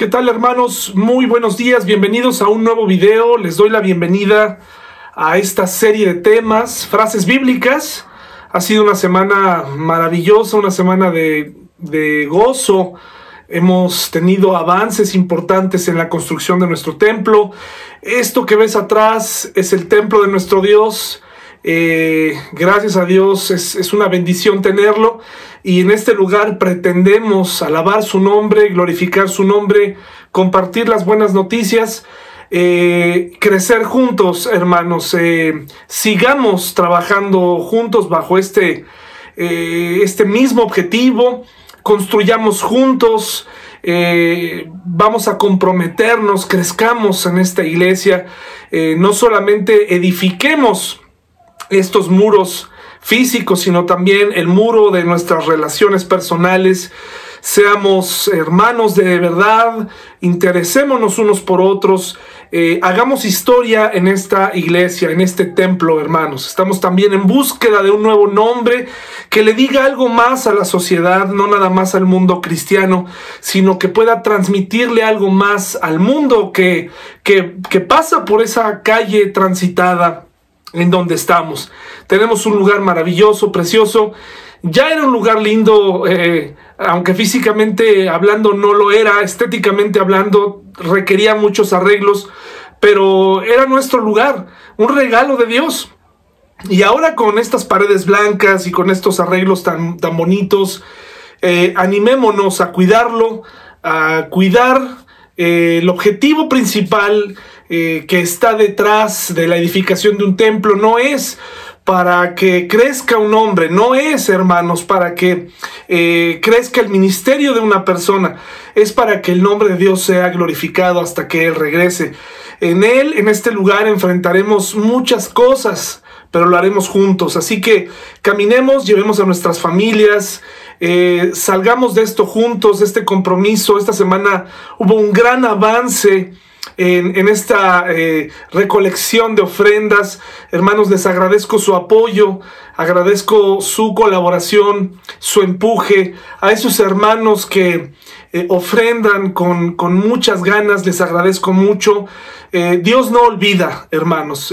¿Qué tal hermanos? Muy buenos días, bienvenidos a un nuevo video. Les doy la bienvenida a esta serie de temas, frases bíblicas. Ha sido una semana maravillosa, una semana de, gozo. Hemos tenido avances importantes en la construcción de nuestro templo. Esto que ves atrás es el templo de nuestro Dios. Eh, gracias a Dios es, una bendición tenerlo y en este lugar pretendemos alabar su nombre, glorificar su nombre, compartir las buenas noticias, eh, crecer juntos, hermanos. Eh, sigamos trabajando juntos bajo este, eh, este mismo objetivo, construyamos juntos. vamos a comprometernos, crezcamos en esta iglesia, no solamente edifiquemos estos muros físicos, sino también el muro de nuestras relaciones personales. Seamos hermanos de verdad, interesémonos unos por otros, eh, hagamos historia en esta iglesia, en este templo, hermanos. Estamos también en búsqueda de un nuevo nombre que le diga algo más a la sociedad, no nada más al mundo cristiano, sino que pueda transmitirle algo más al mundo que, que, que pasa por esa calle transitada en donde estamos. Tenemos un lugar maravilloso, precioso. Ya era un lugar lindo, eh, aunque físicamente hablando no lo era, estéticamente hablando requería muchos arreglos, pero era nuestro lugar, un regalo de Dios. Y ahora con estas paredes blancas y con estos arreglos tan, tan bonitos, eh, animémonos a cuidarlo, a cuidar eh, el objetivo principal eh, que está detrás de la edificación de un templo no es para que crezca un hombre, no es, hermanos, para que eh, crezca el ministerio de una persona, es para que el nombre de Dios sea glorificado hasta que Él regrese. En Él, en este lugar, enfrentaremos muchas cosas, pero lo haremos juntos. Así que caminemos, llevemos a nuestras familias, eh, salgamos de esto juntos, de este compromiso. Esta semana hubo un gran avance en, esta eh, recolección de ofrendas. Hermanos, les agradezco su apoyo, agradezco su colaboración, su empuje. A esos hermanos que eh, ofrendan con, con, muchas ganas, les agradezco mucho. Eh, Dios no olvida, hermanos.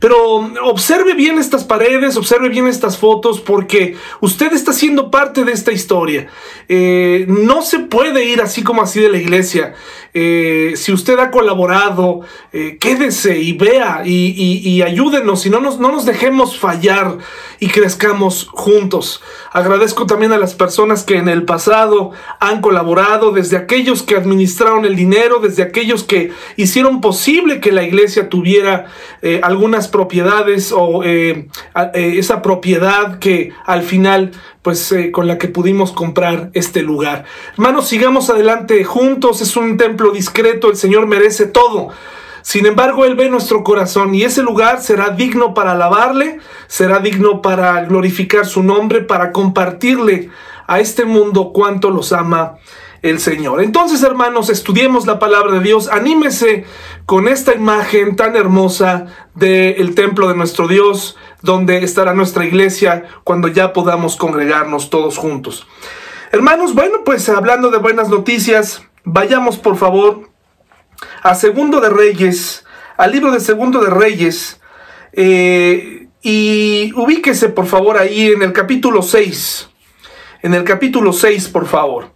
pero observe bien estas paredes, observe bien estas fotos, porque usted está siendo parte de esta historia. no se puede ir así como así de la iglesia. Eh, si usted ha colaborado, eh, quédese y vea y, ayúdenos y no nos, no nos dejemos fallar y crezcamos juntos. Agradezco también a las personas que en el pasado han colaborado, desde aquellos que administraron el dinero, desde aquellos que hicieron posible que la iglesia tuviera eh, algunas propiedades o esa propiedad que al final pues con la que pudimos comprar este lugar. Hermanos, sigamos adelante juntos, es un templo discreto, el Señor merece todo. Sin embargo, Él ve nuestro corazón y ese lugar será digno para alabarle, será digno para glorificar su nombre, para compartirle a este mundo cuánto los ama el Señor. Entonces, hermanos, estudiemos la palabra de Dios, anímese con esta imagen tan hermosa del templo de nuestro Dios, donde estará nuestra iglesia cuando ya podamos congregarnos todos juntos. Hermanos, bueno, pues hablando de buenas noticias, Vayamos por favor a Segundo de Reyes, al libro de Segundo de Reyes, eh, y ubíquese por favor ahí en el capítulo 6, en el capítulo 6 por favor.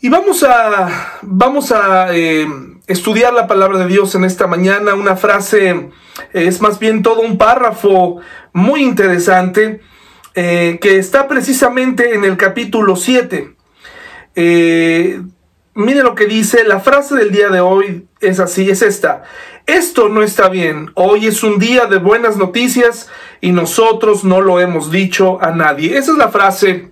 Y vamos a, vamos a eh, estudiar la palabra de Dios en esta mañana, una frase, es más bien todo un párrafo muy interesante, eh, que está precisamente en el capítulo 7. Mire lo que dice, la frase del día de hoy es así, es esta. Esto no está bien, hoy es un día de buenas noticias y nosotros no lo hemos dicho a nadie. Esa es la frase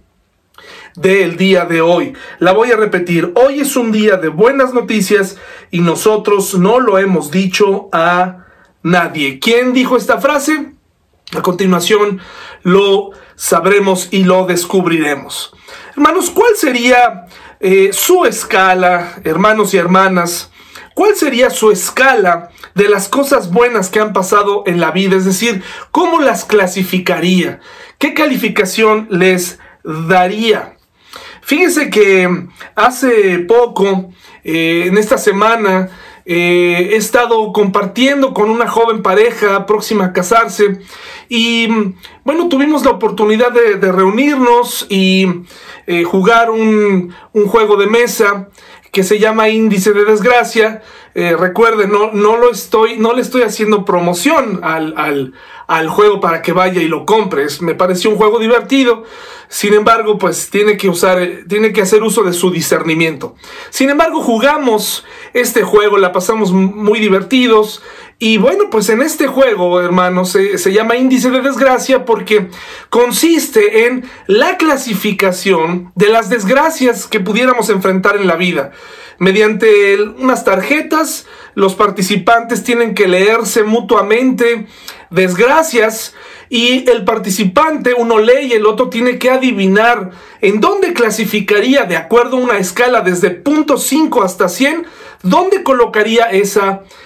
del día de hoy. La voy a repetir, hoy es un día de buenas noticias y nosotros no lo hemos dicho a nadie. ¿Quién dijo esta frase? A continuación lo sabremos y lo descubriremos. Hermanos, ¿cuál sería eh, su escala, hermanos y hermanas, ¿cuál sería su escala de las cosas buenas que han pasado en la vida? Es decir, ¿cómo las clasificaría? ¿Qué calificación les daría? Fíjese que hace poco, eh, en esta semana, eh, he estado compartiendo con una joven pareja próxima a casarse y bueno, tuvimos la oportunidad de, reunirnos y eh, jugar un, juego de mesa que se llama Índice de Desgracia. recuerden, no, no, lo estoy, no le estoy haciendo promoción al, al, al juego para que vaya y lo compres. Me pareció un juego divertido. Sin embargo, pues tiene que usar, tiene que hacer uso de su discernimiento. Sin embargo, jugamos este juego, la pasamos muy divertidos. Y bueno, pues en este juego, hermanos, se, se, llama índice de desgracia porque consiste en la clasificación de las desgracias que pudiéramos enfrentar en la vida. Mediante unas tarjetas, los participantes tienen que leerse mutuamente desgracias y el participante, uno lee y el otro tiene que adivinar en dónde clasificaría de acuerdo a una escala desde punto 5 hasta 100, dónde colocaría esa desgracia.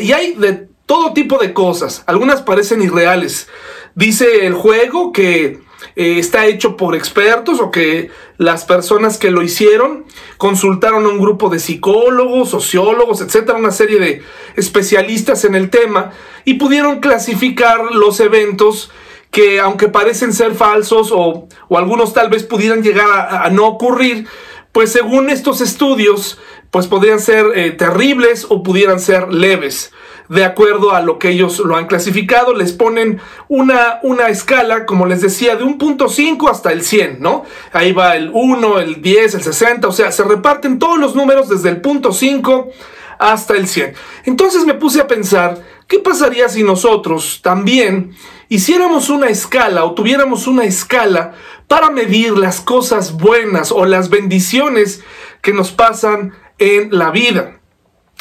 Y hay de todo tipo de cosas, algunas parecen irreales. Dice el juego que eh, está hecho por expertos o que las personas que lo hicieron consultaron a un grupo de psicólogos, sociólogos, etcétera, una serie de especialistas en el tema y pudieron clasificar los eventos que aunque parecen ser falsos o, algunos tal vez pudieran llegar a, no ocurrir, pues según estos estudios, pues podrían ser eh, terribles o pudieran ser leves de acuerdo a lo que ellos lo han clasificado. Les ponen una, una escala, como les decía, de un punto 5 hasta el 100, ¿no? Ahí va el 1, el 10, el 60, o sea, se reparten todos los números desde el punto 5 hasta el 100. Entonces me puse a pensar, ¿qué pasaría si nosotros también hiciéramos una escala o tuviéramos una escala para medir las cosas buenas o las bendiciones que nos pasan en la vida?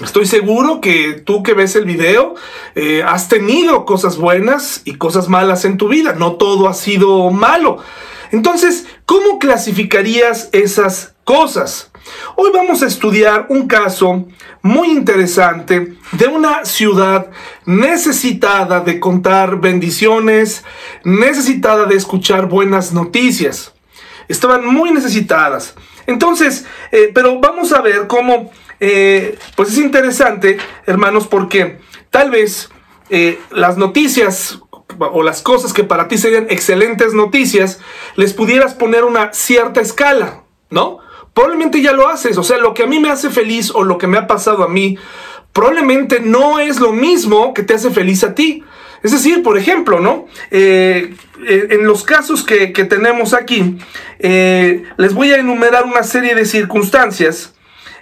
Estoy seguro que tú que ves el video eh, has tenido cosas buenas y cosas malas en tu vida. No todo ha sido malo. Entonces, ¿cómo clasificarías esas cosas? Hoy vamos a estudiar un caso muy interesante de una ciudad necesitada de contar bendiciones, necesitada de escuchar buenas noticias. Estaban muy necesitadas. Entonces, eh, pero vamos a ver cómo eh, pues es interesante, hermanos, porque tal vez eh, las noticias o las cosas que para ti serían excelentes noticias, les pudieras poner una cierta escala, ¿no? Probablemente ya lo haces, o sea, lo que a mí me hace feliz o lo que me ha pasado a mí, probablemente no es lo mismo que te hace feliz a ti. Es decir, por ejemplo, ¿no? Eh, en los casos que, tenemos aquí, les voy a enumerar una serie de circunstancias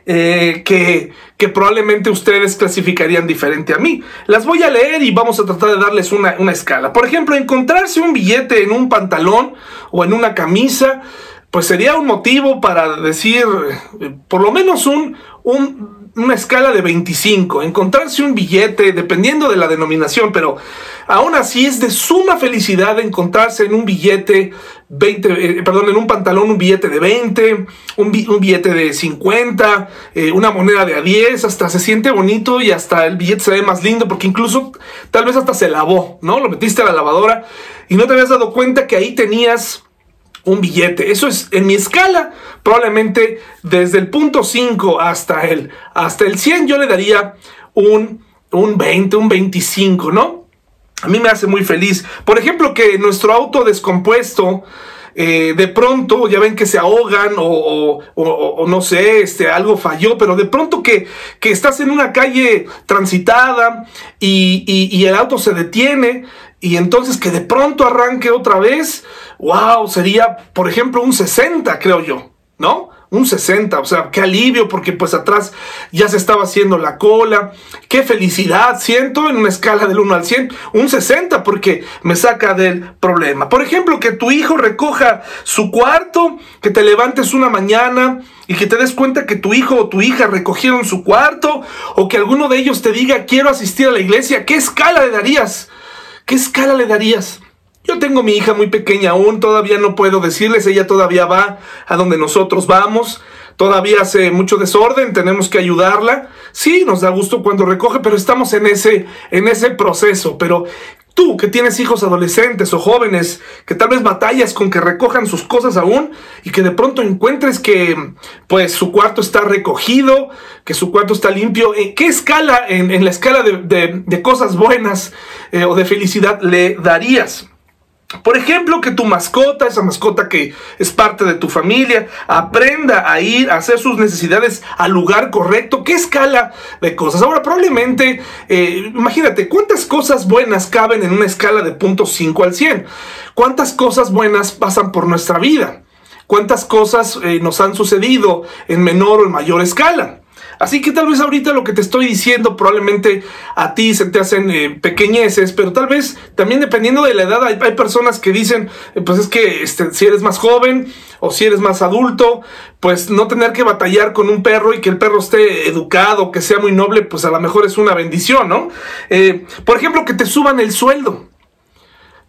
eh, que, probablemente ustedes clasificarían diferente a mí. Las voy a leer y vamos a tratar de darles una, escala. Por ejemplo, encontrarse un billete en un pantalón o en una camisa, pues sería un motivo para decir, eh, por lo menos un, un una escala de 25, encontrarse un billete, dependiendo de la denominación, pero aún así es de suma felicidad encontrarse en un billete 20, eh, perdón, en un pantalón un billete de 20, un, billete de 50, eh, una moneda de a 10, hasta se siente bonito y hasta el billete se ve más lindo porque incluso tal vez hasta se lavó, ¿no? Lo metiste a la lavadora y no te habías dado cuenta que ahí tenías un billete. Eso es en mi escala, probablemente desde el punto 5 hasta el, hasta el 100 yo le daría un, un 20, un 25, ¿no? A mí me hace muy feliz. Por ejemplo, que nuestro auto descompuesto, eh, de pronto ya ven que se ahogan o, no sé, este, algo falló, pero de pronto que, que estás en una calle transitada y, y, el auto se detiene y entonces que de pronto arranque otra vez, wow, sería, por ejemplo, un 60, creo yo, ¿no? Un 60, o sea, qué alivio porque pues atrás ya se estaba haciendo la cola, qué felicidad siento en una escala del 1 al 100, un 60 porque me saca del problema. Por ejemplo, que tu hijo recoja su cuarto, que te levantes una mañana y que te des cuenta que tu hijo o tu hija recogieron su cuarto, o que alguno de ellos te diga quiero asistir a la iglesia, ¿qué escala le darías? ¿Qué escala le darías? Yo tengo mi hija muy pequeña aún, todavía no puedo decirles, ella todavía va a donde nosotros vamos, todavía hace mucho desorden, tenemos que ayudarla. Sí, nos da gusto cuando recoge, pero estamos en ese, en ese proceso. Pero, Tú que tienes hijos adolescentes o jóvenes, que tal vez batallas con que recojan sus cosas aún y que de pronto encuentres que pues su cuarto está recogido, que su cuarto está limpio, ¿en qué escala, en, la escala de, cosas buenas eh, o de felicidad le darías? Por ejemplo, que tu mascota, esa mascota que es parte de tu familia, aprenda a ir a hacer sus necesidades al lugar correcto. ¿Qué escala de cosas? Ahora, probablemente, eh, imagínate, ¿cuántas cosas buenas caben en una escala de punto 5 al 100? ¿Cuántas cosas buenas pasan por nuestra vida? ¿Cuántas cosas eh, nos han sucedido en menor o en mayor escala? Así que tal vez ahorita lo que te estoy diciendo probablemente a ti se te hacen eh, pequeñeces, pero tal vez también dependiendo de la edad hay, personas que dicen, eh, pues es que este, si eres más joven o si eres más adulto, pues no tener que batallar con un perro y que el perro esté educado, que sea muy noble, pues a lo mejor es una bendición, ¿no? Eh, por ejemplo, que te suban el sueldo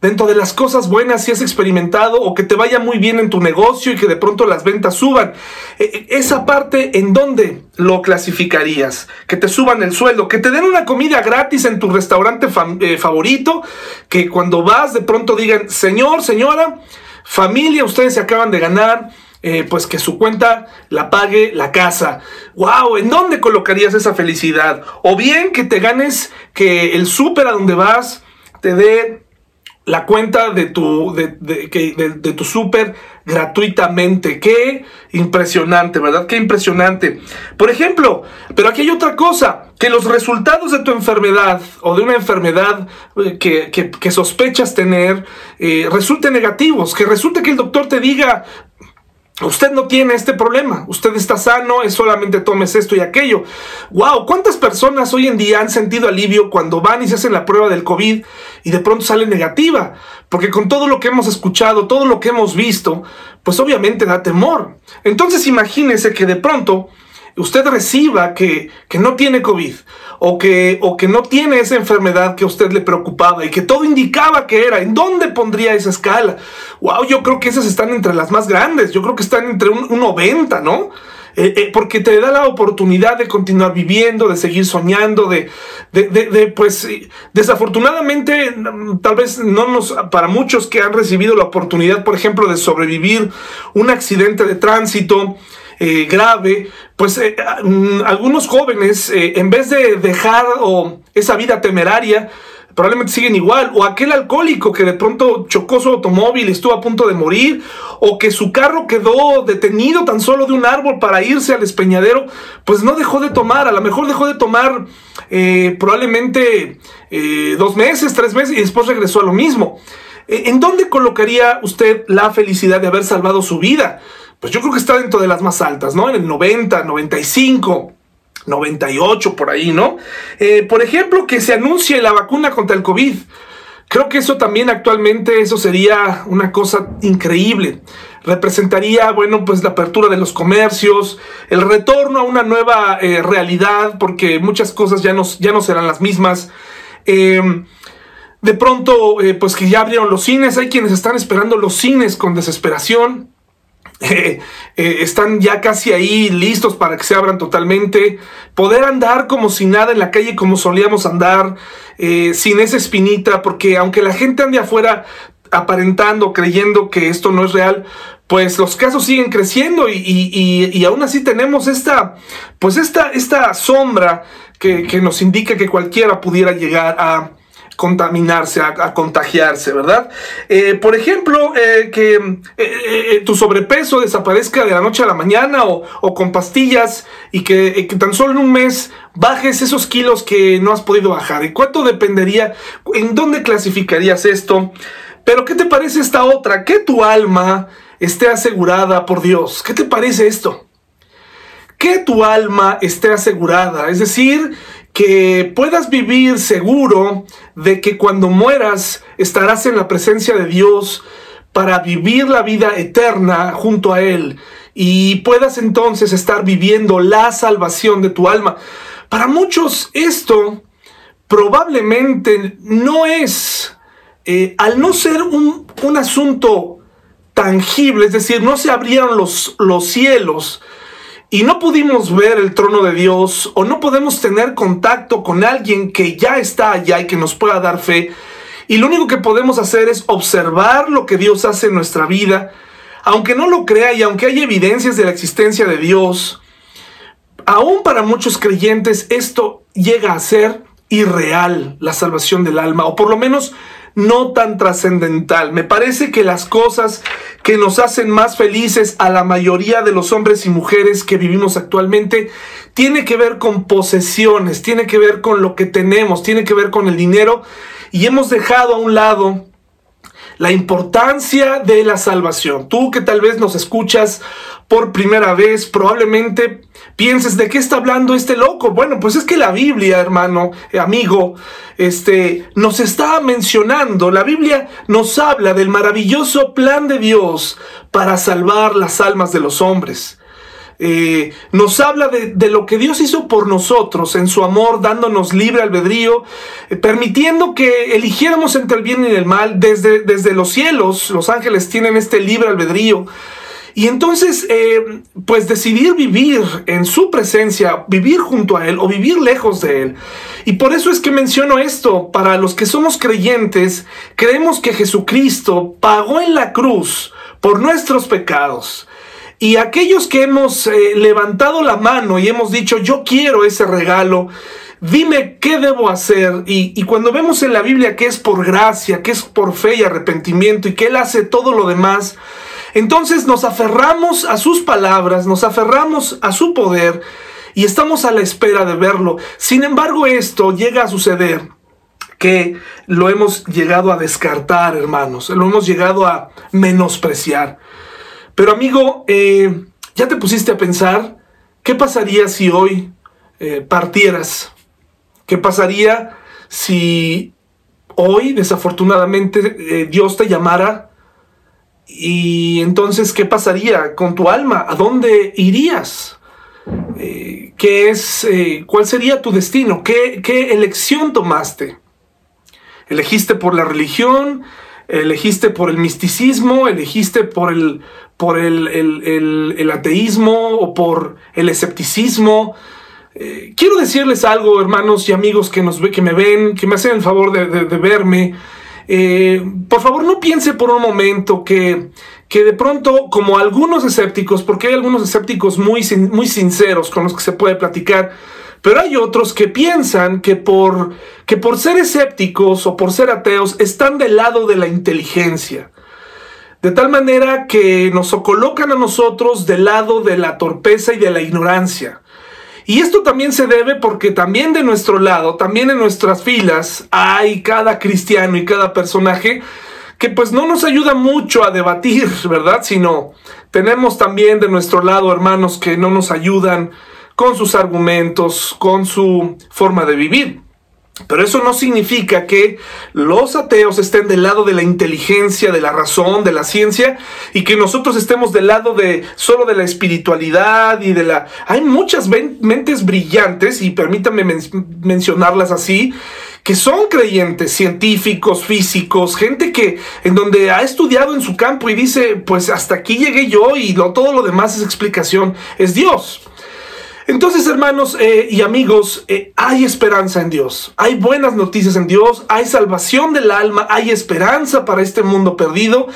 dentro de las cosas buenas si has experimentado o que te vaya muy bien en tu negocio y que de pronto las ventas suban. E, e, esa parte en dónde lo clasificarías, que te suban el sueldo, que te den una comida gratis en tu restaurante eh, favorito, que cuando vas de pronto digan, señor, señora, familia, ustedes se acaban de ganar. Eh, pues que su cuenta la pague la casa. ¡Wow! ¿En dónde colocarías esa felicidad? O bien que te ganes que el súper a donde vas te dé la cuenta de tu, de, de, tu súper gratuitamente. Qué impresionante, ¿verdad? Qué impresionante. Por ejemplo, pero aquí hay otra cosa, que los resultados de tu enfermedad o de una enfermedad eh, que, sospechas tener eh, resulten negativos, que resulte que el doctor te diga, Usted no tiene este problema, usted está sano, es solamente tomes esto y aquello. Wow, ¿cuántas personas hoy en día han sentido alivio cuando van y se hacen la prueba del COVID y de pronto sale negativa? Porque con todo lo que hemos escuchado, todo lo que hemos visto, pues obviamente da temor. Entonces imagínese que de pronto usted reciba que, que no tiene COVID o que, o que no tiene esa enfermedad que a usted le preocupaba y que todo indicaba que era, ¿en dónde pondría esa escala? Wow, yo creo que esas están entre las más grandes, yo creo que están entre un, 90, ¿no? Eh, eh, porque te da la oportunidad de continuar viviendo, de seguir soñando, de, de, de, pues desafortunadamente tal vez no nos, para muchos que han recibido la oportunidad, por ejemplo, de sobrevivir un accidente de tránsito, eh, grave, pues eh, mm, algunos jóvenes, eh, en vez de dejar esa vida temeraria, probablemente siguen igual, o aquel alcohólico que de pronto chocó su automóvil y estuvo a punto de morir, o que su carro quedó detenido tan solo de un árbol para irse al despeñadero, pues no dejó de tomar, a lo mejor dejó de tomar probablemente dos meses, tres meses y después regresó a lo mismo. ¿En dónde colocaría usted la felicidad de haber salvado su vida? Pues yo creo que está dentro de las más altas, ¿no? En el 90, 95. 98 por ahí, ¿no? Eh, por ejemplo, que se anuncie la vacuna contra el COVID. Creo que eso también actualmente, eso sería una cosa increíble. Representaría, bueno, pues la apertura de los comercios, el retorno a una nueva eh, realidad, porque muchas cosas ya no, ya no serán las mismas. Em, de pronto, eh, pues que ya abrieron los cines, hay quienes están esperando los cines con desesperación. Eh, eh, están ya casi ahí listos para que se abran totalmente, poder andar como si nada en la calle como solíamos andar, eh, sin esa espinita, porque aunque la gente ande afuera aparentando, creyendo que esto no es real, pues los casos siguen creciendo y, y, aún así tenemos esta, pues esta, esta sombra que, que nos indica que cualquiera pudiera llegar a, contaminarse, a, contagiarse, ¿verdad? Eh, por ejemplo, eh, que eh, tu sobrepeso desaparezca de la noche a la mañana o, con pastillas y que, tan solo en un mes bajes esos kilos que no has podido bajar. ¿Y cuánto dependería? ¿En dónde clasificarías esto? Pero ¿qué te parece esta otra? Que tu alma esté asegurada por Dios. ¿Qué te parece esto? Que tu alma esté asegurada, es decir, que puedas vivir seguro de que cuando mueras estarás en la presencia de Dios para vivir la vida eterna junto a Él y puedas entonces estar viviendo la salvación de tu alma. Para muchos esto probablemente no es, eh, al no ser un, un, asunto tangible, es decir, no se abrieron los, los cielos, y no pudimos ver el trono de Dios o no podemos tener contacto con alguien que ya está allá y que nos pueda dar fe, Y lo único que podemos hacer es observar lo que Dios hace en nuestra vida. Aunque no lo crea y aunque hay evidencias de la existencia de Dios, aún para muchos creyentes esto llega a ser irreal, la salvación del alma, o por lo menos no tan trascendental. Me parece que las cosas que nos hacen más felices a la mayoría de los hombres y mujeres que vivimos actualmente tiene que ver con posesiones, tiene que ver con lo que tenemos, tiene que ver con el dinero y hemos dejado a un lado la importancia de la salvación. Tú que tal vez nos escuchas por primera vez, probablemente pienses de qué está hablando este loco. Bueno, pues es que la Biblia, hermano, eh, amigo, este, nos está mencionando, la Biblia nos habla del maravilloso plan de Dios para salvar las almas de los hombres. Eh, nos habla de, lo que Dios hizo por nosotros en su amor, dándonos libre albedrío, eh, permitiendo que eligiéramos entre el bien y el mal. Desde, desde los cielos, los ángeles tienen este libre albedrío. Y entonces, eh, pues decidir vivir en su presencia, vivir junto a Él o vivir lejos de Él. Y por eso es que menciono esto, para los que somos creyentes, creemos que Jesucristo pagó en la cruz por nuestros pecados. Y aquellos que hemos eh, levantado la mano y hemos dicho, yo quiero ese regalo, dime qué debo hacer. Y, y, cuando vemos en la Biblia que es por gracia, que es por fe y arrepentimiento y que Él hace todo lo demás, entonces nos aferramos a sus palabras, nos aferramos a su poder y estamos a la espera de verlo. Sin embargo, esto llega a suceder que lo hemos llegado a descartar, hermanos, lo hemos llegado a menospreciar. Pero amigo, eh, ¿ya te pusiste a pensar qué pasaría si hoy eh, partieras? ¿Qué pasaría si hoy, desafortunadamente, eh, Dios te llamara y entonces, ¿qué pasaría con tu alma? ¿A dónde irías? ¿Qué es, ¿Cuál sería tu destino? ¿Qué, ¿Qué elección tomaste? ¿Elegiste por la religión? ¿Elegiste por el misticismo? ¿Elegiste por el, por el, el, ateísmo o por el escepticismo? Eh, quiero decirles algo, hermanos y amigos que, nos, que me ven, que me hacen el favor de, de verme. Eh, por favor, no piense por un momento que, que de pronto, como algunos escépticos, porque hay algunos escépticos muy, muy sinceros con los que se puede platicar, pero hay otros que piensan que por, que por ser escépticos o por ser ateos están del lado de la inteligencia. De tal manera que nos colocan a nosotros del lado de la torpeza y de la ignorancia. Y esto también se debe porque también de nuestro lado, también en nuestras filas, hay cada cristiano y cada personaje que pues no nos ayuda mucho a debatir, ¿verdad? Sino tenemos también de nuestro lado hermanos que no nos ayudan con sus argumentos, con su forma de vivir. Pero eso no significa que los ateos estén del lado de la inteligencia, de la razón, de la ciencia y que nosotros estemos del lado de solo de la espiritualidad y de la hay muchas mentes brillantes y permítanme mencionarlas así que son creyentes, científicos, físicos, gente que en donde ha estudiado en su campo y dice, pues hasta aquí llegué yo y todo lo demás es explicación, es Dios. Entonces, hermanos eh, y amigos, eh, hay esperanza en Dios, hay buenas noticias en Dios, hay salvación del alma, hay esperanza para este mundo perdido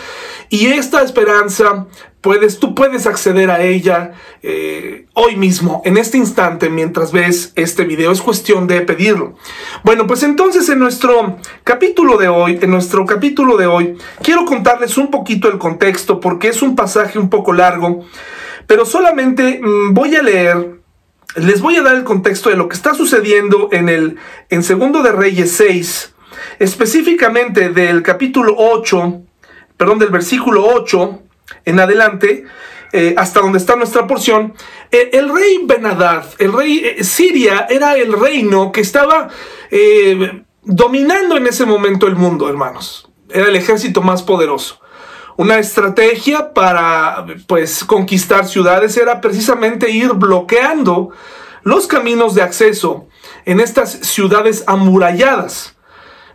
y esta esperanza puedes, tú puedes acceder a ella eh, hoy mismo, en este instante, mientras ves este video. Es cuestión de pedirlo. Bueno, pues entonces en nuestro capítulo de hoy, en nuestro capítulo de hoy, quiero contarles un poquito el contexto porque es un pasaje un poco largo, pero solamente mm, voy a leer les voy a dar el contexto de lo que está sucediendo en el en Segundo de Reyes 6, específicamente del capítulo 8, perdón, del versículo 8 en adelante, eh, hasta donde está nuestra porción. Eh, el rey Benadad, el rey eh, Siria, era el reino que estaba dominando en ese momento el mundo, hermanos. Era el ejército más poderoso. Una estrategia para pues conquistar ciudades era precisamente ir bloqueando los caminos de acceso en estas ciudades amuralladas.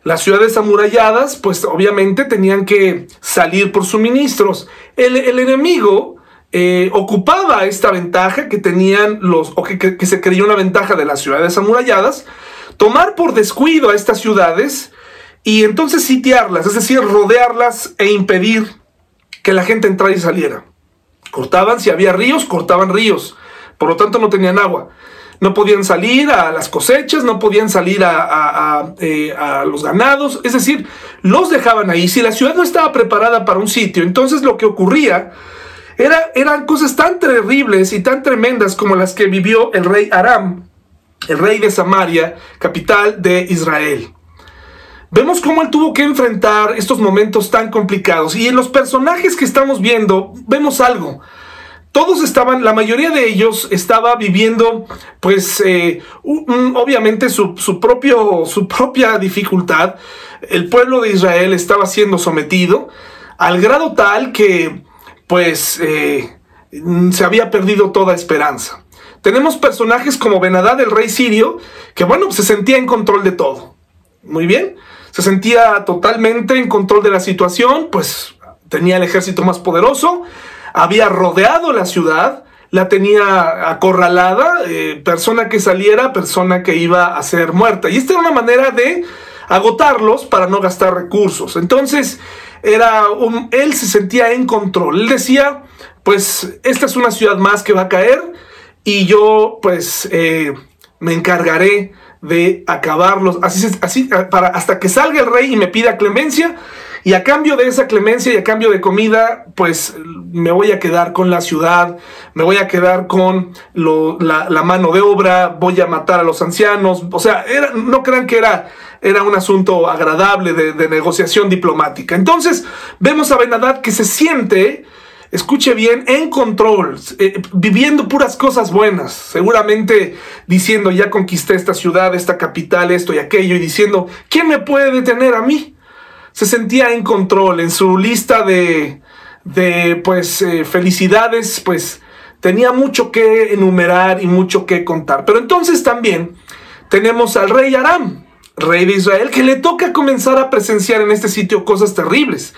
Las ciudades amuralladas, pues obviamente tenían que salir por suministros. El, enemigo eh, ocupaba esta ventaja que tenían los, o que, que se creyó una ventaja de las ciudades amuralladas, tomar por descuido a estas ciudades y entonces sitiarlas, es decir, rodearlas e impedir que la gente entrara y saliera. Cortaban, si había ríos, cortaban ríos, por lo tanto no tenían agua. No podían salir a las cosechas, no podían salir a, eh, los ganados, es decir, los dejaban ahí. Si la ciudad no estaba preparada para un sitio, entonces lo que ocurría era, eran cosas tan terribles y tan tremendas como las que vivió el rey Aram, el rey de Samaria, capital de Israel. Vemos cómo él tuvo que enfrentar estos momentos tan complicados. Y en los personajes que estamos viendo, vemos algo. Todos estaban, la mayoría de ellos estaba viviendo, pues, eh, obviamente su, propio, su propia dificultad. El pueblo de Israel estaba siendo sometido al grado tal que, pues, eh, se había perdido toda esperanza. Tenemos personajes como Benadad, el rey sirio, que, bueno, se sentía en control de todo. Muy bien se sentía totalmente en control de la situación, pues tenía el ejército más poderoso, había rodeado la ciudad, la tenía acorralada, eh, persona que saliera, persona que iba a ser muerta. Y esta era una manera de agotarlos para no gastar recursos. Entonces, era un, él se sentía en control. Él decía, pues, esta es una ciudad más que va a caer y yo, pues, eh, me encargaré de acabarlos, así, así para hasta que salga el rey y me pida clemencia, y a cambio de esa clemencia y a cambio de comida, pues me voy a quedar con la ciudad, me voy a quedar con la, mano de obra, voy a matar a los ancianos. O sea, no crean que era, era un asunto agradable de, de negociación diplomática. Entonces, vemos a Benadad que se siente escuche bien, en control, eh, viviendo puras cosas buenas, seguramente diciendo, ya conquisté esta ciudad, esta capital, esto y aquello, y diciendo, ¿quién me puede detener a mí? Se sentía en control, en su lista de, de pues, eh, felicidades, pues, tenía mucho que enumerar y mucho que contar. Pero entonces también tenemos al rey Aram, rey de Israel, que le toca comenzar a presenciar en este sitio cosas terribles.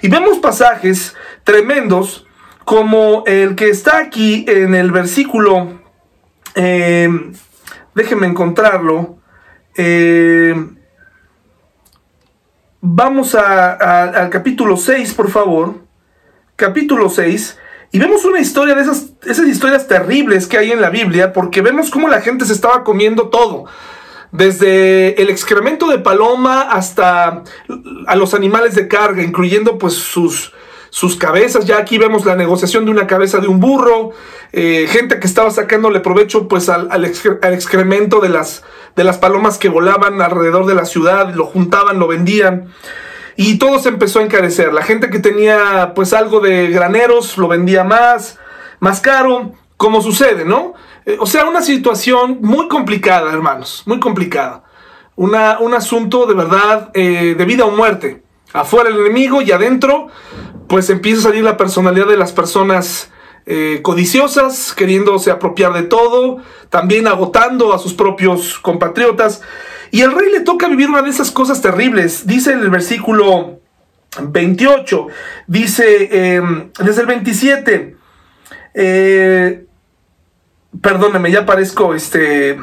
Y vemos pasajes tremendos como el que está aquí en el versículo, eh, déjenme encontrarlo, eh, vamos al capítulo 6, por favor, capítulo 6, y vemos una historia de esas, esas historias terribles que hay en la Biblia, porque vemos cómo la gente se estaba comiendo todo desde el excremento de paloma hasta a los animales de carga, incluyendo pues sus, sus cabezas. Ya aquí vemos la negociación de una cabeza de un burro, eh, gente que estaba sacándole provecho pues al, excremento de las, de las palomas que volaban alrededor de la ciudad, lo juntaban, lo vendían. Y todo se empezó a encarecer. La gente que tenía pues algo de graneros lo vendía más, más caro, como sucede, ¿no? Eh, o sea, una situación muy complicada, hermanos, muy complicada. Una, un asunto de verdad eh, de vida o muerte. Afuera el enemigo y adentro, pues empieza a salir la personalidad de las personas eh, codiciosas, queriéndose apropiar de todo, también agotando a sus propios compatriotas. Y el rey le toca vivir una de esas cosas terribles. Dice en el versículo 28, dice em, desde el 27, eh, perdóneme, ya parezco este.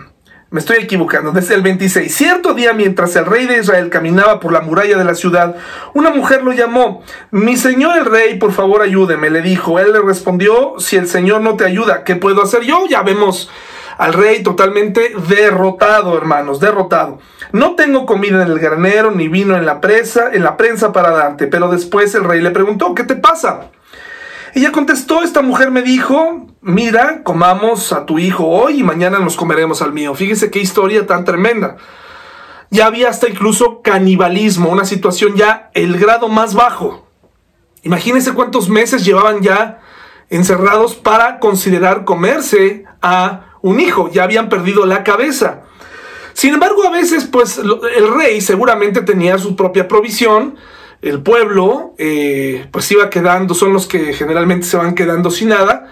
Me estoy equivocando, desde el 26. Cierto día, mientras el rey de Israel caminaba por la muralla de la ciudad, una mujer lo llamó. Mi señor el rey, por favor ayúdeme, le dijo. Él le respondió, si el señor no te ayuda, ¿qué puedo hacer yo? Ya vemos al rey totalmente derrotado, hermanos, derrotado. No tengo comida en el granero, ni vino en la presa, en la prensa para darte. Pero después el rey le preguntó, ¿qué te pasa? Ella contestó, esta mujer me dijo, mira, comamos a tu hijo hoy y mañana nos comeremos al mío. Fíjese qué historia tan tremenda. Ya había hasta incluso canibalismo, una situación ya el grado más bajo. Imagínense cuántos meses llevaban ya encerrados para considerar comerse a un hijo. Ya habían perdido la cabeza. Sin embargo, a veces, pues el rey seguramente tenía su propia provisión el pueblo eh, pues iba quedando, son los que generalmente se van quedando sin nada.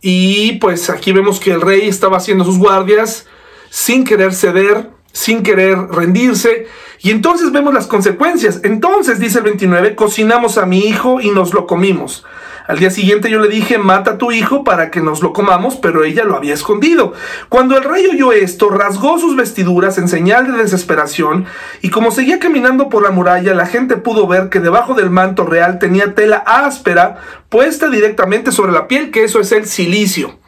Y pues aquí vemos que el rey estaba haciendo sus guardias sin querer ceder, sin querer rendirse. Y entonces vemos las consecuencias. Entonces, dice el 29, cocinamos a mi hijo y nos lo comimos. Al día siguiente yo le dije, mata a tu hijo para que nos lo comamos, pero ella lo había escondido. Cuando el rey oyó esto, rasgó sus vestiduras en señal de desesperación, y como seguía caminando por la muralla, la gente pudo ver que debajo del manto real tenía tela áspera puesta directamente sobre la piel, que eso es el silicio.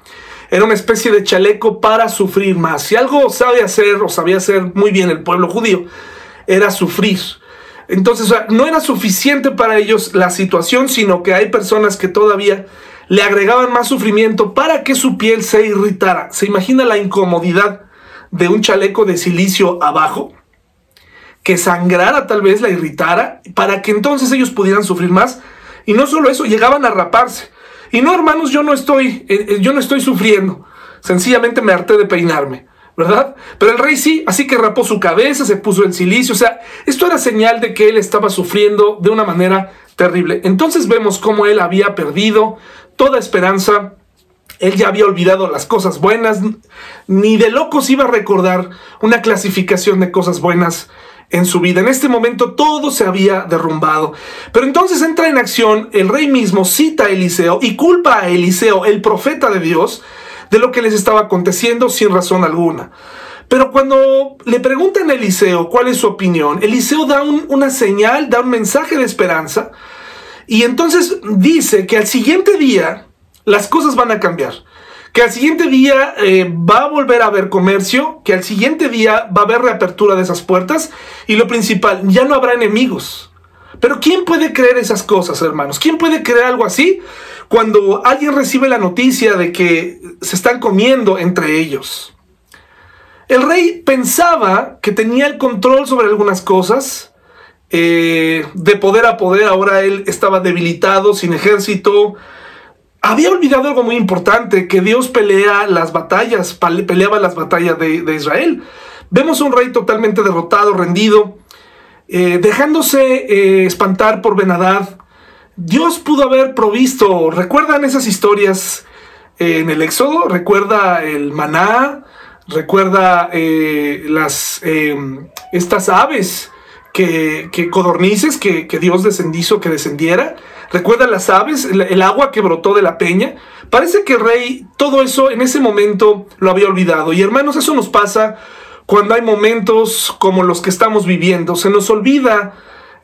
Era una especie de chaleco para sufrir más. Si algo sabe hacer o sabía hacer muy bien el pueblo judío, era sufrir. Entonces, no era suficiente para ellos la situación, sino que hay personas que todavía le agregaban más sufrimiento para que su piel se irritara. ¿Se imagina la incomodidad de un chaleco de silicio abajo? Que sangrara tal vez, la irritara, para que entonces ellos pudieran sufrir más. Y no solo eso, llegaban a raparse. Y no, hermanos, yo no estoy, eh, eh, yo no estoy sufriendo. Sencillamente me harté de peinarme. Pero el rey sí, así que rapó su cabeza, se puso el silicio, o sea, esto era señal de que él estaba sufriendo de una manera terrible. Entonces vemos cómo él había perdido toda esperanza, él ya había olvidado las cosas buenas, ni de locos iba a recordar una clasificación de cosas buenas en su vida. En este momento todo se había derrumbado. Pero entonces entra en acción, el rey mismo cita a Eliseo y culpa a Eliseo, el profeta de Dios, de lo que les estaba aconteciendo sin razón alguna. Pero cuando le preguntan a Eliseo cuál es su opinión, Eliseo da una señal, da un mensaje de esperanza, y entonces dice que al siguiente día las cosas van a cambiar, que al siguiente día eh, va a volver a haber comercio, que al siguiente día va a haber reapertura de esas puertas, y lo principal, ya no habrá enemigos. Pero ¿quién puede creer esas cosas, hermanos? ¿Quién puede creer algo así? Cuando alguien recibe la noticia de que se están comiendo entre ellos. El rey pensaba que tenía el control sobre algunas cosas, eh, de poder a poder, ahora él estaba debilitado, sin ejército. Había olvidado algo muy importante, que Dios pelea las batallas, peleaba las batallas de, Israel. Vemos un rey totalmente derrotado, rendido, eh, dejándose eh, espantar por Benadad, Dios pudo haber provisto, ¿recuerdan esas historias en el Éxodo? ¿Recuerda el maná? ¿Recuerda eh, las, em, estas aves que, codornices que, Dios descendizo que descendiera? ¿Recuerda las aves? El, agua que brotó de la peña? Parece que rey todo eso en ese momento lo había olvidado. Y hermanos, eso nos pasa cuando hay momentos como los que estamos viviendo. Se nos olvida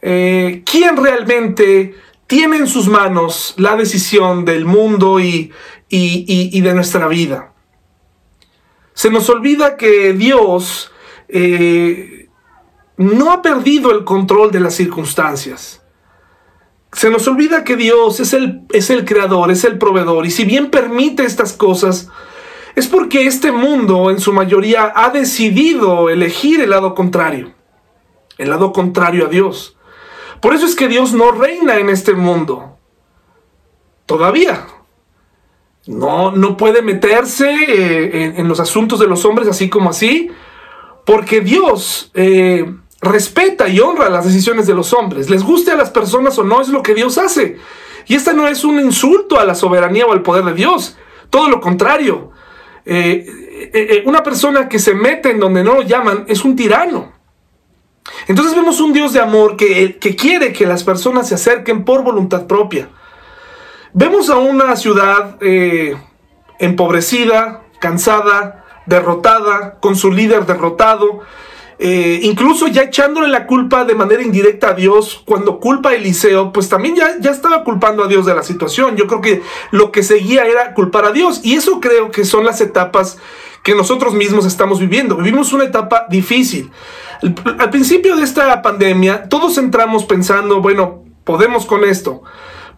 eh, quién realmente tiene en sus manos la decisión del mundo y, de nuestra vida. Se nos olvida que Dios eh, no ha perdido el control de las circunstancias. Se nos olvida que Dios es el, es el creador, es el proveedor, y si bien permite estas cosas, es porque este mundo en su mayoría ha decidido elegir el lado contrario, el lado contrario a Dios. Por eso es que Dios no reina en este mundo. Todavía. No, no puede meterse eh, en, los asuntos de los hombres así como así, porque Dios eh, respeta y honra las decisiones de los hombres. Les guste a las personas o no, es lo que Dios hace. Y esta no es un insulto a la soberanía o al poder de Dios. Todo lo contrario. Eh, una persona que se mete en donde no lo llaman es un tirano. Entonces vemos un Dios de amor que, que quiere que las personas se acerquen por voluntad propia. Vemos a una ciudad eh, empobrecida, cansada, derrotada, con su líder derrotado, eh, incluso ya echándole la culpa de manera indirecta a Dios, cuando culpa a Eliseo, pues también ya, ya estaba culpando a Dios de la situación. Yo creo que lo que seguía era culpar a Dios. Y eso creo que son las etapas que nosotros mismos estamos viviendo. Vivimos una etapa difícil. Al principio de esta pandemia, todos entramos pensando, bueno, podemos con esto,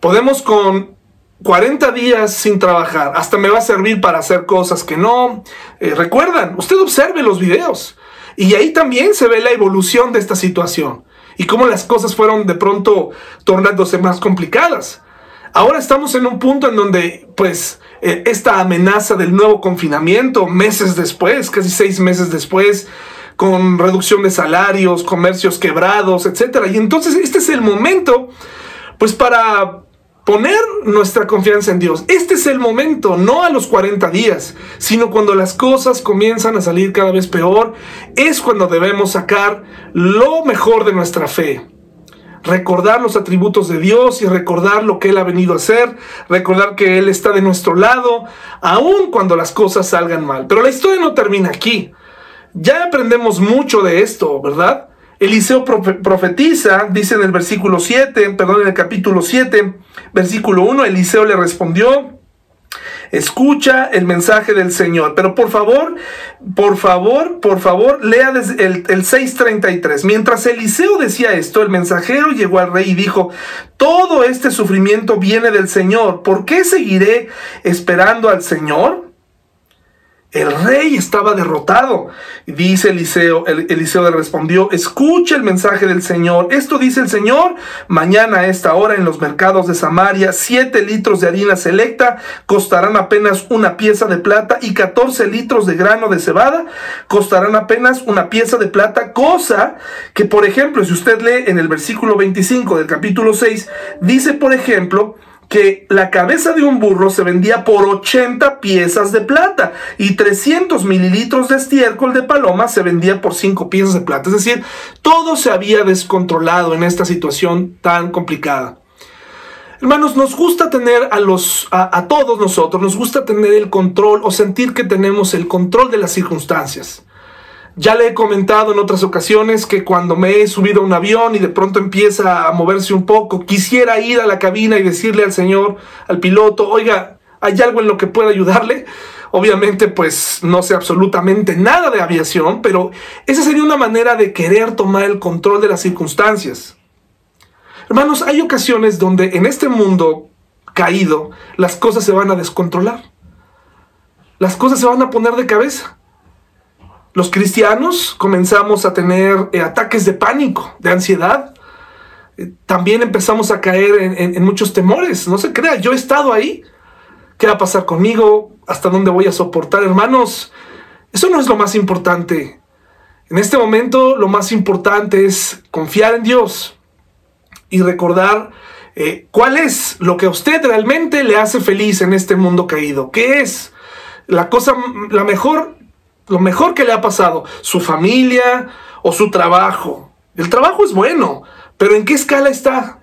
podemos con 40 días sin trabajar, hasta me va a servir para hacer cosas que no. Eh, recuerdan, usted observe los videos y ahí también se ve la evolución de esta situación y cómo las cosas fueron de pronto tornándose más complicadas. Ahora estamos en un punto en donde, pues, eh, esta amenaza del nuevo confinamiento, meses después, casi seis meses después, con reducción de salarios, comercios quebrados, etc. Y entonces este es el momento, pues para poner nuestra confianza en Dios. Este es el momento, no a los 40 días, sino cuando las cosas comienzan a salir cada vez peor, es cuando debemos sacar lo mejor de nuestra fe. recordar los atributos de Dios y recordar lo que Él ha venido a hacer, recordar que Él está de nuestro lado, aun cuando las cosas salgan mal. Pero la historia no termina aquí. Ya aprendemos mucho de esto, ¿verdad? Eliseo profetiza, dice en el versículo 7, perdón, en el capítulo 7, versículo 1, Eliseo le respondió, escucha el mensaje del Señor. Pero por favor, por favor, por favor, lea el, el 6.33. Mientras Eliseo decía esto, el mensajero llegó al rey y dijo, todo este sufrimiento viene del Señor. ¿Por qué seguiré esperando al Señor? El rey estaba derrotado. Dice Eliseo, Eliseo le respondió, escucha el mensaje del Señor. Esto dice el Señor, mañana a esta hora en los mercados de Samaria, siete litros de harina selecta costarán apenas una pieza de plata y 14 litros de grano de cebada costarán apenas una pieza de plata, cosa que, por ejemplo, si usted lee en el versículo 25 del capítulo 6, dice, por ejemplo, que la cabeza de un burro se vendía por 80 piezas de plata y 300 mililitros de estiércol de paloma se vendía por 5 piezas de plata. Es decir, todo se había descontrolado en esta situación tan complicada. Hermanos, nos gusta tener a los a, a todos nosotros, nos gusta tener el control o sentir que tenemos el control de las circunstancias. Ya le he comentado en otras ocasiones que cuando me he subido a un avión y de pronto empieza a moverse un poco, quisiera ir a la cabina y decirle al señor, al piloto, oiga, ¿hay algo en lo que pueda ayudarle? Obviamente, pues no sé absolutamente nada de aviación, pero esa sería una manera de querer tomar el control de las circunstancias. Hermanos, hay ocasiones donde en este mundo caído las cosas se van a descontrolar. Las cosas se van a poner de cabeza los cristianos comenzamos a tener eh, ataques de pánico, de ansiedad. Eh, también empezamos a caer en, muchos temores. No se crea, yo he estado ahí. ¿Qué va a pasar conmigo? ¿Hasta dónde voy a soportar? Hermanos, eso no es lo más importante. En este momento lo más importante es confiar en Dios y recordar eh, cuál es lo que a usted realmente le hace feliz en este mundo caído. ¿Qué es? La cosa, la mejor lo mejor que le ha pasado, su familia o su trabajo. El trabajo es bueno, pero ¿en qué escala está?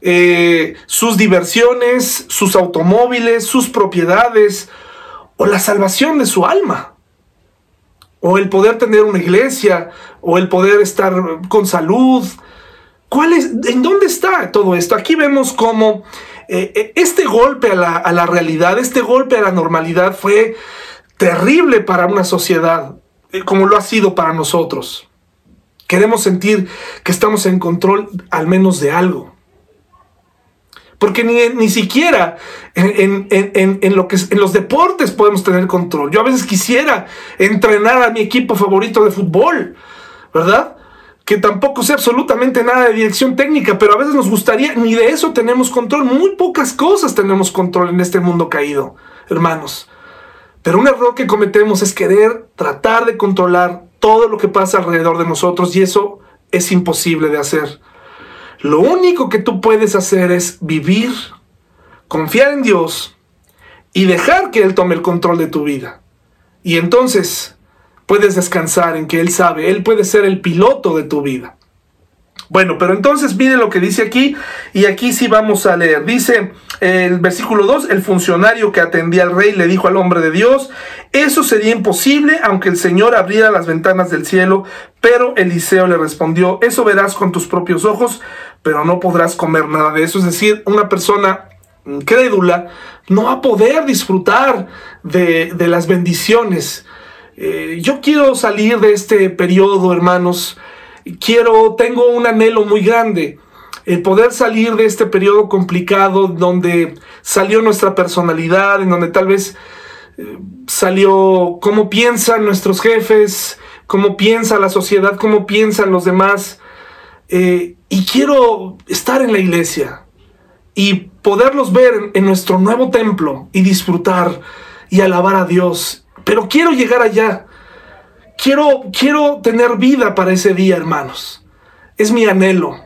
Eh, sus diversiones, sus automóviles, sus propiedades o la salvación de su alma. O el poder tener una iglesia, o el poder estar con salud. ¿Cuál es, ¿En dónde está todo esto? Aquí vemos cómo eh, eh, este golpe a la, a la realidad, este golpe a la normalidad fue terrible para una sociedad, eh, como lo ha sido para nosotros. Queremos sentir que estamos en control al menos de algo. Porque ni, ni siquiera en, lo que, en los deportes podemos tener control. Yo a veces quisiera entrenar a mi equipo favorito de fútbol, ¿verdad? Que tampoco sé absolutamente nada de dirección técnica, pero a veces nos gustaría, ni de eso tenemos control. Muy pocas cosas tenemos control en este mundo caído, hermanos. Pero un error que cometemos es querer tratar de controlar todo lo que pasa alrededor de nosotros y eso es imposible de hacer. Lo único que tú puedes hacer es vivir, confiar en Dios y dejar que Él tome el control de tu vida. Y entonces puedes descansar en que Él sabe, Él puede ser el piloto de tu vida. Bueno, pero entonces mire lo que dice aquí, y aquí sí vamos a leer. Dice el versículo 2, el funcionario que atendía al rey le dijo al hombre de Dios, eso sería imposible aunque el Señor abriera las ventanas del cielo, pero Eliseo le respondió, eso verás con tus propios ojos, pero no podrás comer nada de eso. Es decir, una persona crédula no va a poder disfrutar de, las bendiciones. Eh, yo quiero salir de este periodo, hermanos, quiero, tengo un anhelo muy grande, el poder salir de este periodo complicado donde salió nuestra personalidad, en donde tal vez eh, salió cómo piensan nuestros jefes, cómo piensa la sociedad, cómo piensan los demás. Eh, y quiero estar en la iglesia y poderlos ver en nuestro nuevo templo y disfrutar y alabar a Dios. Pero quiero llegar allá quiero, quiero tener vida para ese día, hermanos. Es mi anhelo.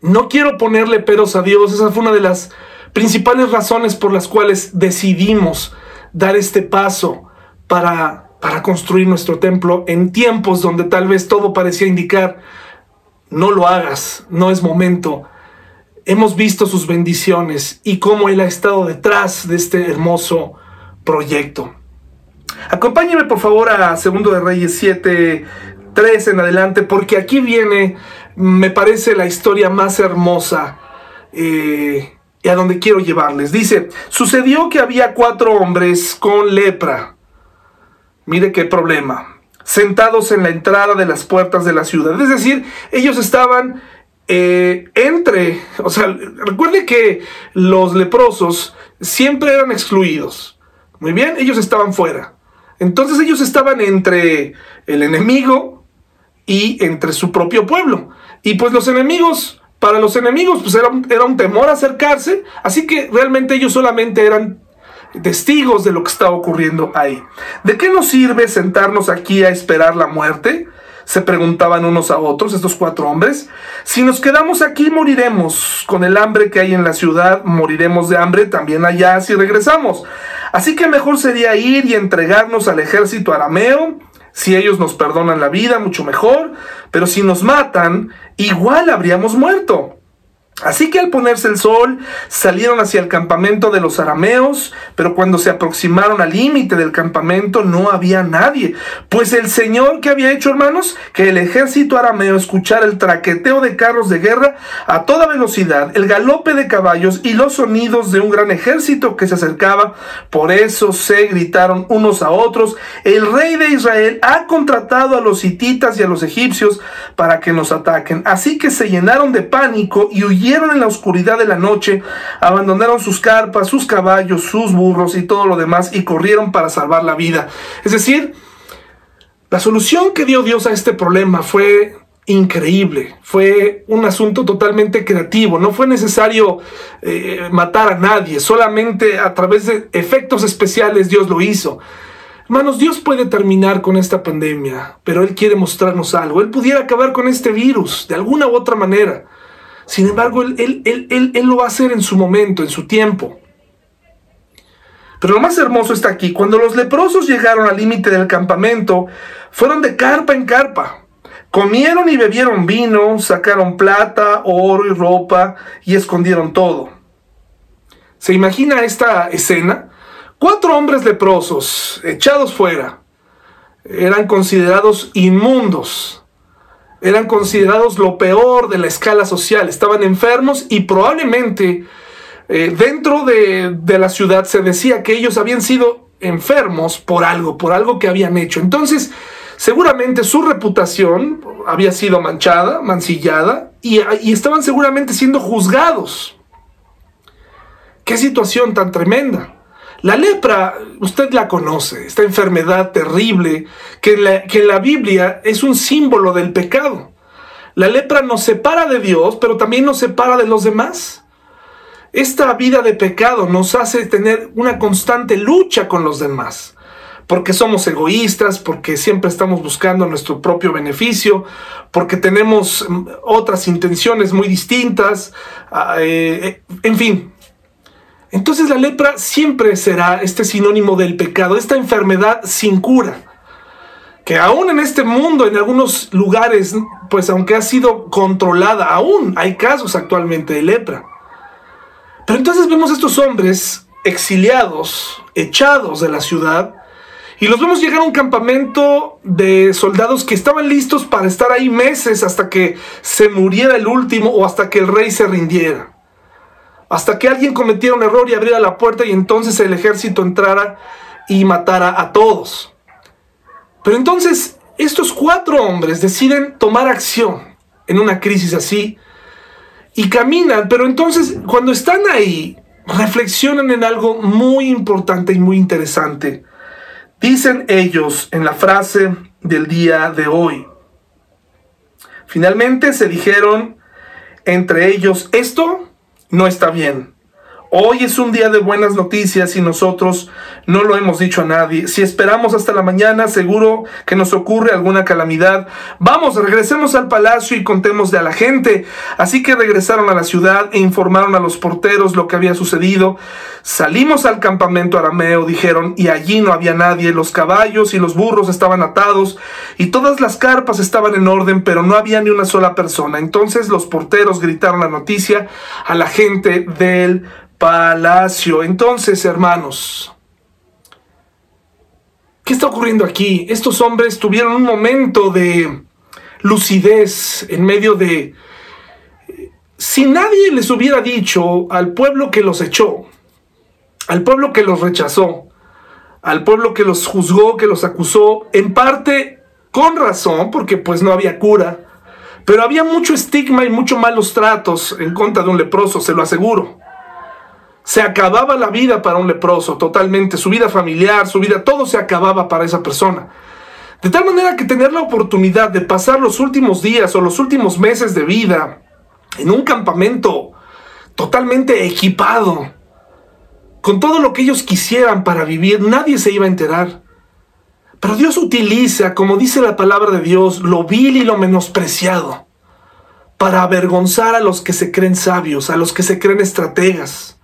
No quiero ponerle peros a Dios. Esa fue una de las principales razones por las cuales decidimos dar este paso para, para construir nuestro templo en tiempos donde tal vez todo parecía indicar no lo hagas, no es momento. Hemos visto sus bendiciones y cómo Él ha estado detrás de este hermoso proyecto. Acompáñeme por favor a Segundo de Reyes 7, 3 en adelante, porque aquí viene, me parece, la historia más hermosa eh, y a donde quiero llevarles. Dice, sucedió que había cuatro hombres con lepra. Mire qué problema. Sentados en la entrada de las puertas de la ciudad. Es decir, ellos estaban eh, entre, o sea, recuerde que los leprosos siempre eran excluidos. Muy bien, ellos estaban fuera. Entonces ellos estaban entre el enemigo y entre su propio pueblo. Y pues los enemigos, para los enemigos, pues era un, era un temor acercarse, así que realmente ellos solamente eran testigos de lo que estaba ocurriendo ahí. ¿De qué nos sirve sentarnos aquí a esperar la muerte? se preguntaban unos a otros estos cuatro hombres. Si nos quedamos aquí moriremos. Con el hambre que hay en la ciudad moriremos de hambre también allá si regresamos. Así que mejor sería ir y entregarnos al ejército arameo. Si ellos nos perdonan la vida, mucho mejor. Pero si nos matan, igual habríamos muerto. Así que al ponerse el sol, salieron hacia el campamento de los arameos, pero cuando se aproximaron al límite del campamento no había nadie, pues el Señor que había hecho, hermanos, que el ejército arameo escuchara el traqueteo de carros de guerra a toda velocidad, el galope de caballos y los sonidos de un gran ejército que se acercaba. Por eso se gritaron unos a otros, el rey de Israel ha contratado a los hititas y a los egipcios para que nos ataquen. Así que se llenaron de pánico y huyeron en la oscuridad de la noche, abandonaron sus carpas, sus caballos, sus burros y todo lo demás y corrieron para salvar la vida. Es decir, la solución que dio Dios a este problema fue increíble, fue un asunto totalmente creativo, no fue necesario eh, matar a nadie, solamente a través de efectos especiales Dios lo hizo. Hermanos, Dios puede terminar con esta pandemia, pero Él quiere mostrarnos algo. Él pudiera acabar con este virus de alguna u otra manera. Sin embargo, él, lo va a hacer en su momento, en su tiempo. Pero lo más hermoso está aquí. Cuando los leprosos llegaron al límite del campamento, fueron de carpa en carpa. Comieron y bebieron vino, sacaron plata, oro y ropa y escondieron todo. ¿Se imagina esta escena? Cuatro hombres leprosos, echados fuera, eran considerados inmundos eran considerados lo peor de la escala social, estaban enfermos y probablemente eh, dentro de, de la ciudad se decía que ellos habían sido enfermos por algo, por algo que habían hecho. Entonces, seguramente su reputación había sido manchada, mancillada, y, y, estaban seguramente siendo juzgados. Qué situación tan tremenda. La lepra, usted la conoce, esta enfermedad terrible que en, la, que la Biblia es un símbolo del pecado. La lepra nos separa de Dios, pero también nos separa de los demás. Esta vida de pecado nos hace tener una constante lucha con los demás, porque somos egoístas, porque siempre estamos buscando nuestro propio beneficio, porque tenemos mm, otras intenciones muy distintas, ah, eh, eh, en fin, entonces la lepra siempre será este sinónimo del pecado, esta enfermedad sin cura, que aún en este mundo, en algunos lugares, pues aunque ha sido controlada, aún hay casos actualmente de lepra. Pero entonces vemos a estos hombres exiliados, echados de la ciudad, y los vemos llegar a un campamento de soldados que estaban listos para estar ahí meses hasta que se muriera el último o hasta que el rey se rindiera hasta que alguien cometiera un error y abriera la puerta y entonces el ejército entrara y matara a todos. Pero entonces estos cuatro hombres deciden tomar acción en una crisis así y caminan, pero entonces cuando están ahí reflexionan en algo muy importante y muy interesante. Dicen ellos en la frase del día de hoy. Finalmente se dijeron entre ellos, esto no está bien. Hoy es un día de buenas noticias y nosotros no lo hemos dicho a nadie. Si esperamos hasta la mañana, seguro que nos ocurre alguna calamidad. Vamos, regresemos al palacio y contemos de a la gente. Así que regresaron a la ciudad e informaron a los porteros lo que había sucedido. Salimos al campamento arameo, dijeron, y allí no había nadie. Los caballos y los burros estaban atados y todas las carpas estaban en orden, pero no había ni una sola persona. Entonces los porteros gritaron la noticia a la gente del palacio. Entonces, hermanos, ¿qué está ocurriendo aquí? Estos hombres tuvieron un momento de lucidez en medio de... Si nadie les hubiera dicho al pueblo que los echó, al pueblo que los rechazó, al pueblo que los juzgó, que los acusó, en parte con razón, porque pues no había cura, pero había mucho estigma y mucho malos tratos en contra de un leproso, se lo aseguro. Se acababa la vida para un leproso totalmente, su vida familiar, su vida, todo se acababa para esa persona. De tal manera que tener la oportunidad de pasar los últimos días o los últimos meses de vida en un campamento totalmente equipado, con todo lo que ellos quisieran para vivir, nadie se iba a enterar. Pero Dios utiliza, como dice la palabra de Dios, lo vil y lo menospreciado para avergonzar a los que se creen sabios, a los que se creen estrategas.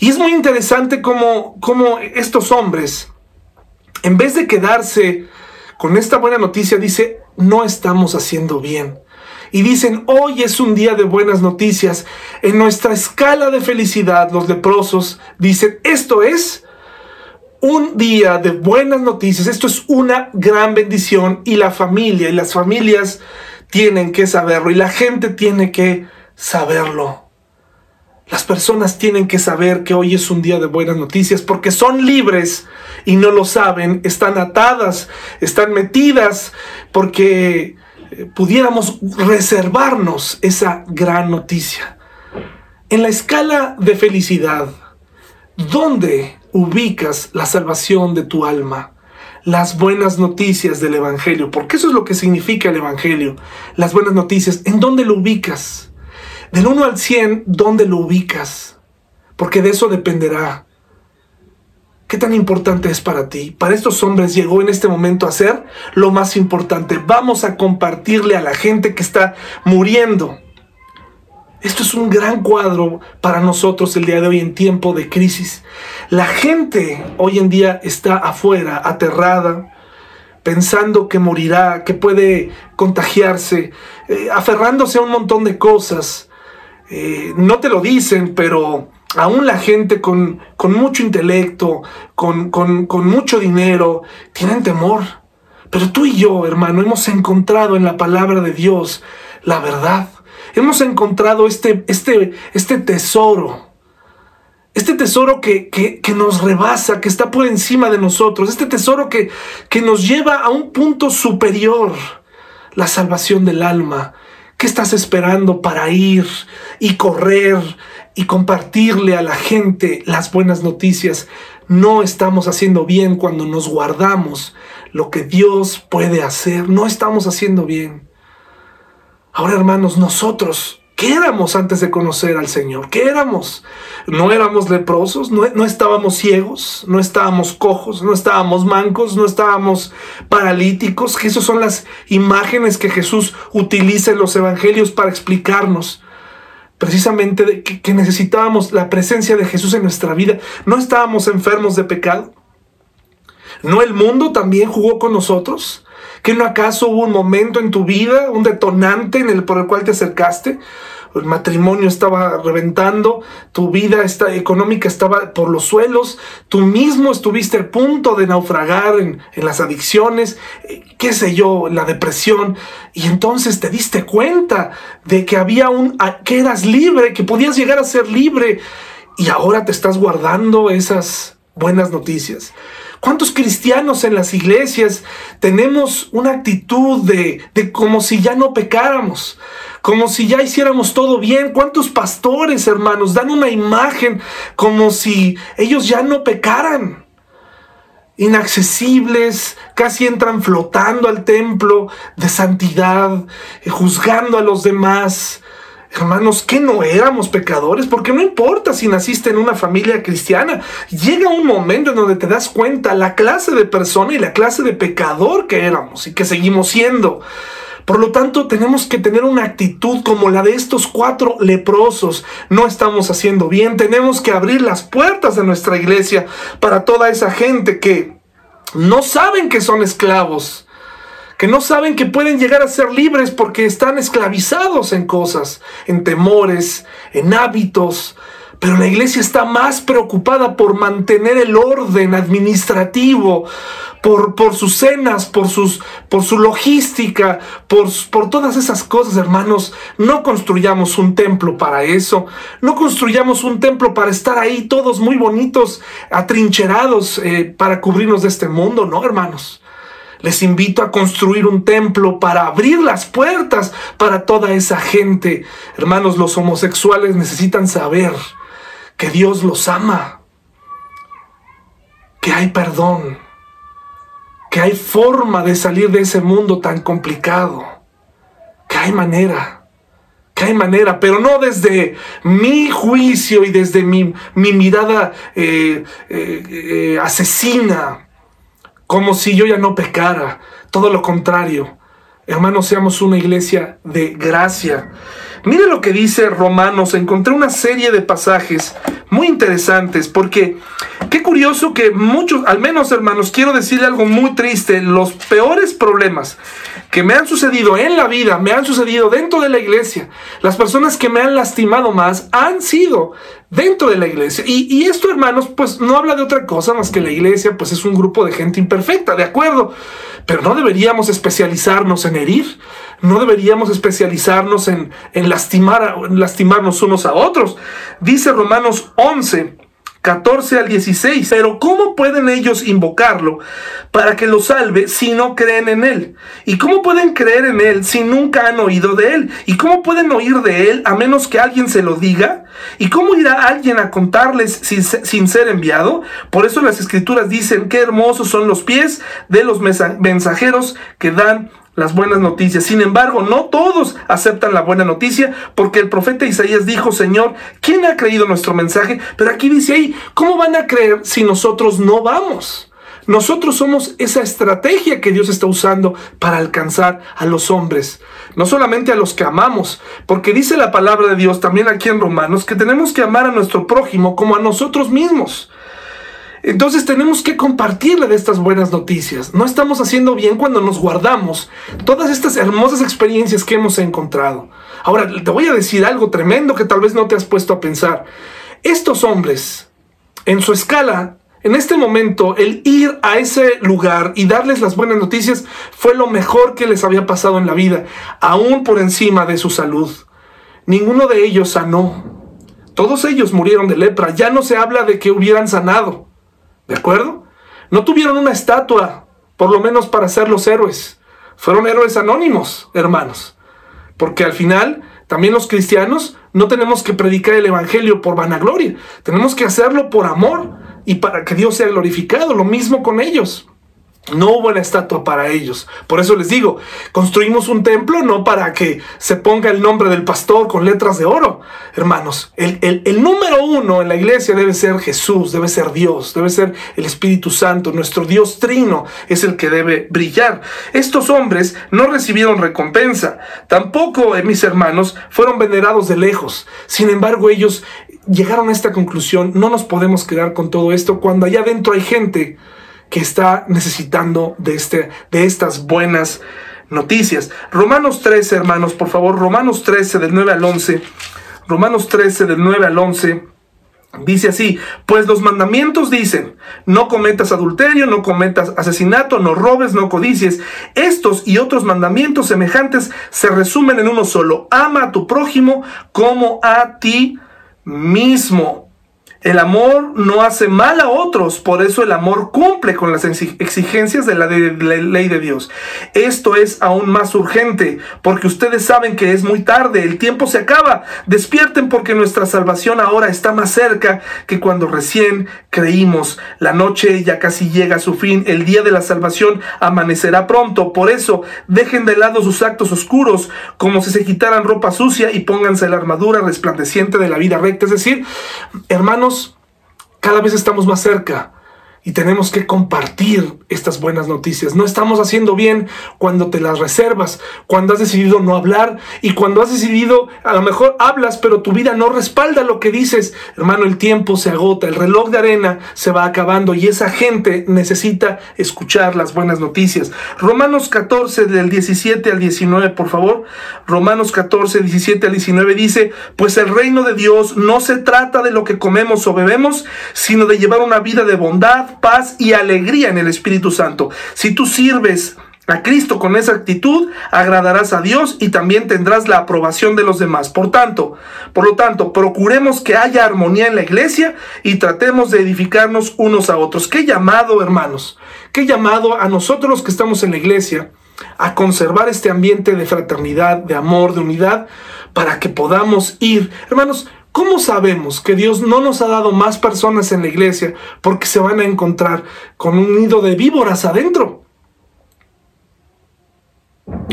Y es muy interesante cómo, estos hombres, en vez de quedarse con esta buena noticia, dice, no estamos haciendo bien. Y dicen, hoy es un día de buenas noticias. En nuestra escala de felicidad, los leprosos dicen, esto es un día de buenas noticias, esto es una gran bendición y la familia y las familias tienen que saberlo y la gente tiene que saberlo. Las personas tienen que saber que hoy es un día de buenas noticias porque son libres y no lo saben, están atadas, están metidas porque eh, pudiéramos reservarnos esa gran noticia. En la escala de felicidad, ¿dónde ubicas la salvación de tu alma? Las buenas noticias del Evangelio, porque eso es lo que significa el Evangelio. Las buenas noticias, ¿en dónde lo ubicas? Del 1 al 100, ¿dónde lo ubicas? Porque de eso dependerá. ¿Qué tan importante es para ti? Para estos hombres llegó en este momento a ser lo más importante. Vamos a compartirle a la gente que está muriendo. Esto es un gran cuadro para nosotros el día de hoy en tiempo de crisis. La gente hoy en día está afuera, aterrada, pensando que morirá, que puede contagiarse, eh, aferrándose a un montón de cosas. Eh, no te lo dicen, pero aún la gente con, mucho intelecto, con, con, mucho dinero, tienen temor. Pero tú y yo, hermano, hemos encontrado en la palabra de Dios la verdad. Hemos encontrado este, este, este tesoro. Este tesoro que, que, nos rebasa, que está por encima de nosotros. Este tesoro que, que nos lleva a un punto superior. La salvación del alma. ¿Qué estás esperando para ir y correr y compartirle a la gente las buenas noticias? No estamos haciendo bien cuando nos guardamos lo que Dios puede hacer. No estamos haciendo bien. Ahora, hermanos, nosotros ¿Qué éramos antes de conocer al Señor? ¿Qué éramos? No éramos leprosos, no, no, estábamos ciegos, no estábamos cojos, no estábamos mancos, no estábamos paralíticos. Que esas son las imágenes que Jesús utiliza en los evangelios para explicarnos precisamente que, que necesitábamos la presencia de Jesús en nuestra vida. No estábamos enfermos de pecado. ¿No el mundo también jugó con nosotros? ¿Que no acaso hubo un momento en tu vida, un detonante en el por el cual te acercaste? El matrimonio estaba reventando, tu vida económica estaba por los suelos, tú mismo estuviste al punto de naufragar en, en las adicciones, eh, qué sé yo, la depresión, y entonces te diste cuenta de que había un, que eras libre, que podías llegar a ser libre, y ahora te estás guardando esas buenas noticias. ¿Cuántos cristianos en las iglesias tenemos una actitud de, de como si ya no pecáramos? Como si ya hiciéramos todo bien. ¿Cuántos pastores, hermanos, dan una imagen como si ellos ya no pecaran? inaccesibles, casi entran flotando al templo de santidad, eh, juzgando a los demás, Hermanos, que no éramos pecadores, porque no importa si naciste en una familia cristiana, llega un momento en donde te das cuenta la clase de persona y la clase de pecador que éramos y que seguimos siendo. Por lo tanto, tenemos que tener una actitud como la de estos cuatro leprosos. No estamos haciendo bien, tenemos que abrir las puertas de nuestra iglesia para toda esa gente que no saben que son esclavos que no saben que pueden llegar a ser libres porque están esclavizados en cosas, en temores, en hábitos. Pero la iglesia está más preocupada por mantener el orden administrativo, por, por sus cenas, por, sus, por su logística, por, por todas esas cosas, hermanos. No construyamos un templo para eso. No construyamos un templo para estar ahí todos muy bonitos, atrincherados eh, para cubrirnos de este mundo, no, hermanos. Les invito a construir un templo para abrir las puertas para toda esa gente. Hermanos, los homosexuales necesitan saber que Dios los ama, que hay perdón, que hay forma de salir de ese mundo tan complicado, que hay manera, que hay manera, pero no desde mi juicio y desde mi, mirada eh, eh, eh, asesina como si yo ya no pecara. Todo lo contrario. Hermanos, seamos una iglesia de gracia. Mire lo que dice Romanos. Encontré una serie de pasajes muy interesantes porque qué curioso que muchos, al menos hermanos, quiero decirle algo muy triste. Los peores problemas que me han sucedido en la vida, me han sucedido dentro de la iglesia. Las personas que me han lastimado más han sido dentro de la iglesia. Y, esto, hermanos, pues no habla de otra cosa más que la iglesia, pues es un grupo de gente imperfecta, de acuerdo. Pero no deberíamos especializarnos en herir, no deberíamos especializarnos en, en lastimar, lastimarnos unos a otros. Dice Romanos 11, 14 al 16. Pero ¿cómo pueden ellos invocarlo para que lo salve si no creen en Él? ¿Y cómo pueden creer en Él si nunca han oído de Él? ¿Y cómo pueden oír de Él a menos que alguien se lo diga? ¿Y cómo irá alguien a contarles sin, sin ser enviado? Por eso las escrituras dicen, qué hermosos son los pies de los mensajeros que dan las buenas noticias. Sin embargo, no todos aceptan la buena noticia porque el profeta Isaías dijo, Señor, ¿quién ha creído nuestro mensaje? Pero aquí dice ahí, ¿cómo van a creer si nosotros no vamos? Nosotros somos esa estrategia que Dios está usando para alcanzar a los hombres, no solamente a los que amamos, porque dice la palabra de Dios también aquí en Romanos que tenemos que amar a nuestro prójimo como a nosotros mismos. Entonces tenemos que compartirle de estas buenas noticias. No estamos haciendo bien cuando nos guardamos todas estas hermosas experiencias que hemos encontrado. Ahora, te voy a decir algo tremendo que tal vez no te has puesto a pensar. Estos hombres, en su escala, en este momento, el ir a ese lugar y darles las buenas noticias fue lo mejor que les había pasado en la vida, aún por encima de su salud. Ninguno de ellos sanó. Todos ellos murieron de lepra. Ya no se habla de que hubieran sanado. ¿De acuerdo? No tuvieron una estatua, por lo menos para ser los héroes. Fueron héroes anónimos, hermanos. Porque al final, también los cristianos no tenemos que predicar el Evangelio por vanagloria. Tenemos que hacerlo por amor y para que Dios sea glorificado. Lo mismo con ellos. No hubo una estatua para ellos. Por eso les digo, construimos un templo no para que se ponga el nombre del pastor con letras de oro. Hermanos, el, el, número uno en la iglesia debe ser Jesús, debe ser Dios, debe ser el Espíritu Santo. Nuestro Dios trino es el que debe brillar. Estos hombres no recibieron recompensa. Tampoco, eh, mis hermanos, fueron venerados de lejos. Sin embargo, ellos llegaron a esta conclusión. No nos podemos quedar con todo esto cuando allá adentro hay gente que está necesitando de, este, de estas buenas noticias. Romanos 13, hermanos, por favor, Romanos 13 del 9 al 11. Romanos 13 del 9 al 11. Dice así, pues los mandamientos dicen, no cometas adulterio, no cometas asesinato, no robes, no codicies. Estos y otros mandamientos semejantes se resumen en uno solo, ama a tu prójimo como a ti mismo. El amor no hace mal a otros, por eso el amor cumple con las exigencias de la, ley de Dios. Esto es aún más urgente, porque ustedes saben que es muy tarde, el tiempo se acaba. Despierten porque nuestra salvación ahora está más cerca que cuando recién creímos. La noche ya casi llega a su fin, el día de la salvación amanecerá pronto. Por eso, dejen de lado sus actos oscuros, como si se quitaran ropa sucia y pónganse la armadura resplandeciente de la vida recta. Es decir, hermanos, cada vez estamos más cerca y tenemos que compartir estas buenas noticias. No estamos haciendo bien cuando te las reservas, cuando has decidido no hablar y cuando has decidido, a lo mejor hablas, pero tu vida no respalda lo que dices. Hermano, el tiempo se agota, el reloj de arena se va acabando y esa gente necesita escuchar las buenas noticias. Romanos 14 del 17 al 19, por favor. Romanos 14, 17 al 19 dice, pues el reino de Dios no se trata de lo que comemos o bebemos, sino de llevar una vida de bondad paz y alegría en el Espíritu Santo. Si tú sirves a Cristo con esa actitud, agradarás a Dios y también tendrás la aprobación de los demás. Por tanto, por lo tanto, procuremos que haya armonía en la iglesia y tratemos de edificarnos unos a otros. Qué llamado, hermanos, qué llamado a nosotros los que estamos en la iglesia a conservar este ambiente de fraternidad, de amor, de unidad, para que podamos ir. Hermanos, ¿Cómo sabemos que Dios no nos ha dado más personas en la iglesia porque se van a encontrar con un nido de víboras adentro?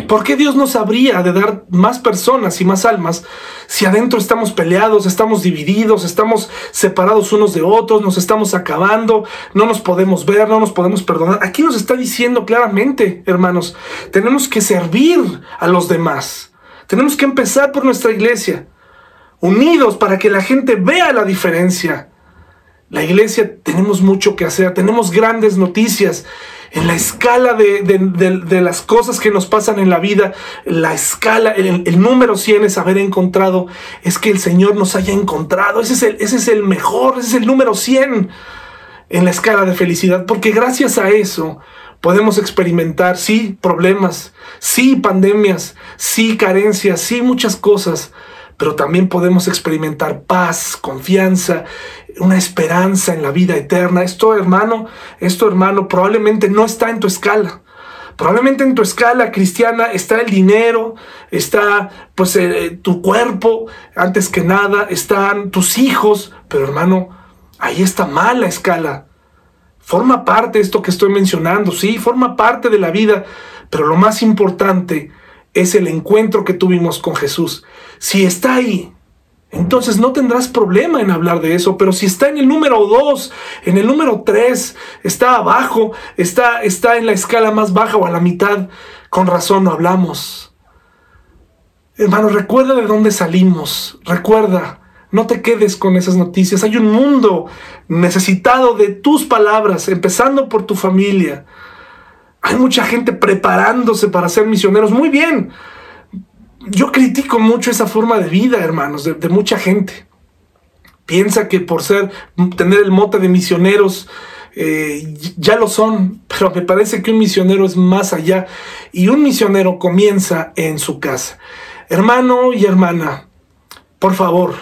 ¿Por qué Dios nos habría de dar más personas y más almas si adentro estamos peleados, estamos divididos, estamos separados unos de otros, nos estamos acabando, no nos podemos ver, no nos podemos perdonar? Aquí nos está diciendo claramente, hermanos, tenemos que servir a los demás. Tenemos que empezar por nuestra iglesia unidos para que la gente vea la diferencia. La iglesia tenemos mucho que hacer, tenemos grandes noticias. En la escala de, las cosas que nos pasan en la vida, la escala, el, número 100 es haber encontrado, es que el Señor nos haya encontrado. Ese es, el, ese es el mejor, ese es el número 100 en la escala de felicidad, porque gracias a eso podemos experimentar, sí, problemas, sí, pandemias, sí, carencias, sí, muchas cosas pero también podemos experimentar paz, confianza, una esperanza en la vida eterna. Esto, hermano, esto, hermano, probablemente no está en tu escala. Probablemente en tu escala cristiana está el dinero, está pues eh, tu cuerpo, antes que nada, están tus hijos, pero hermano, ahí está mal la escala. Forma parte de esto que estoy mencionando, sí, forma parte de la vida, pero lo más importante es el encuentro que tuvimos con Jesús. Si está ahí, entonces no tendrás problema en hablar de eso, pero si está en el número 2, en el número 3, está abajo, está, está en la escala más baja o a la mitad, con razón no hablamos. Hermano, recuerda de dónde salimos, recuerda, no te quedes con esas noticias. Hay un mundo necesitado de tus palabras, empezando por tu familia. Hay mucha gente preparándose para ser misioneros. Muy bien. Yo critico mucho esa forma de vida, hermanos, de, mucha gente. Piensa que por ser, tener el mote de misioneros, eh, ya lo son, pero me parece que un misionero es más allá y un misionero comienza en su casa. Hermano y hermana, por favor,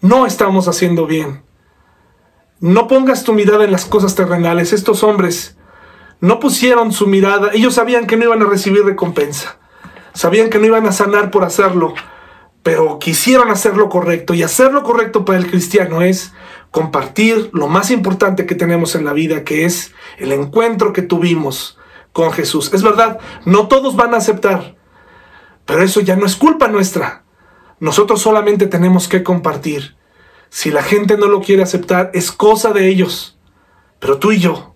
no estamos haciendo bien. No pongas tu mirada en las cosas terrenales. Estos hombres no pusieron su mirada, ellos sabían que no iban a recibir recompensa, sabían que no iban a sanar por hacerlo, pero quisieron hacer lo correcto y hacer lo correcto para el cristiano es compartir lo más importante que tenemos en la vida, que es el encuentro que tuvimos con Jesús. Es verdad, no todos van a aceptar, pero eso ya no es culpa nuestra. Nosotros solamente tenemos que compartir. Si la gente no lo quiere aceptar, es cosa de ellos. Pero tú y yo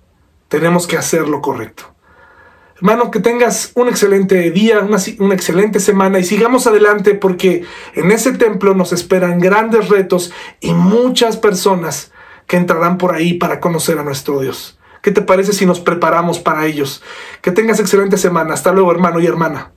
tenemos que hacer lo correcto. Hermano, que tengas un excelente día, una, una, excelente semana y sigamos adelante porque en ese templo nos esperan grandes retos y muchas personas que entrarán por ahí para conocer a nuestro Dios. ¿Qué te parece si nos preparamos para ellos? Que tengas excelente semana. Hasta luego, hermano y hermana.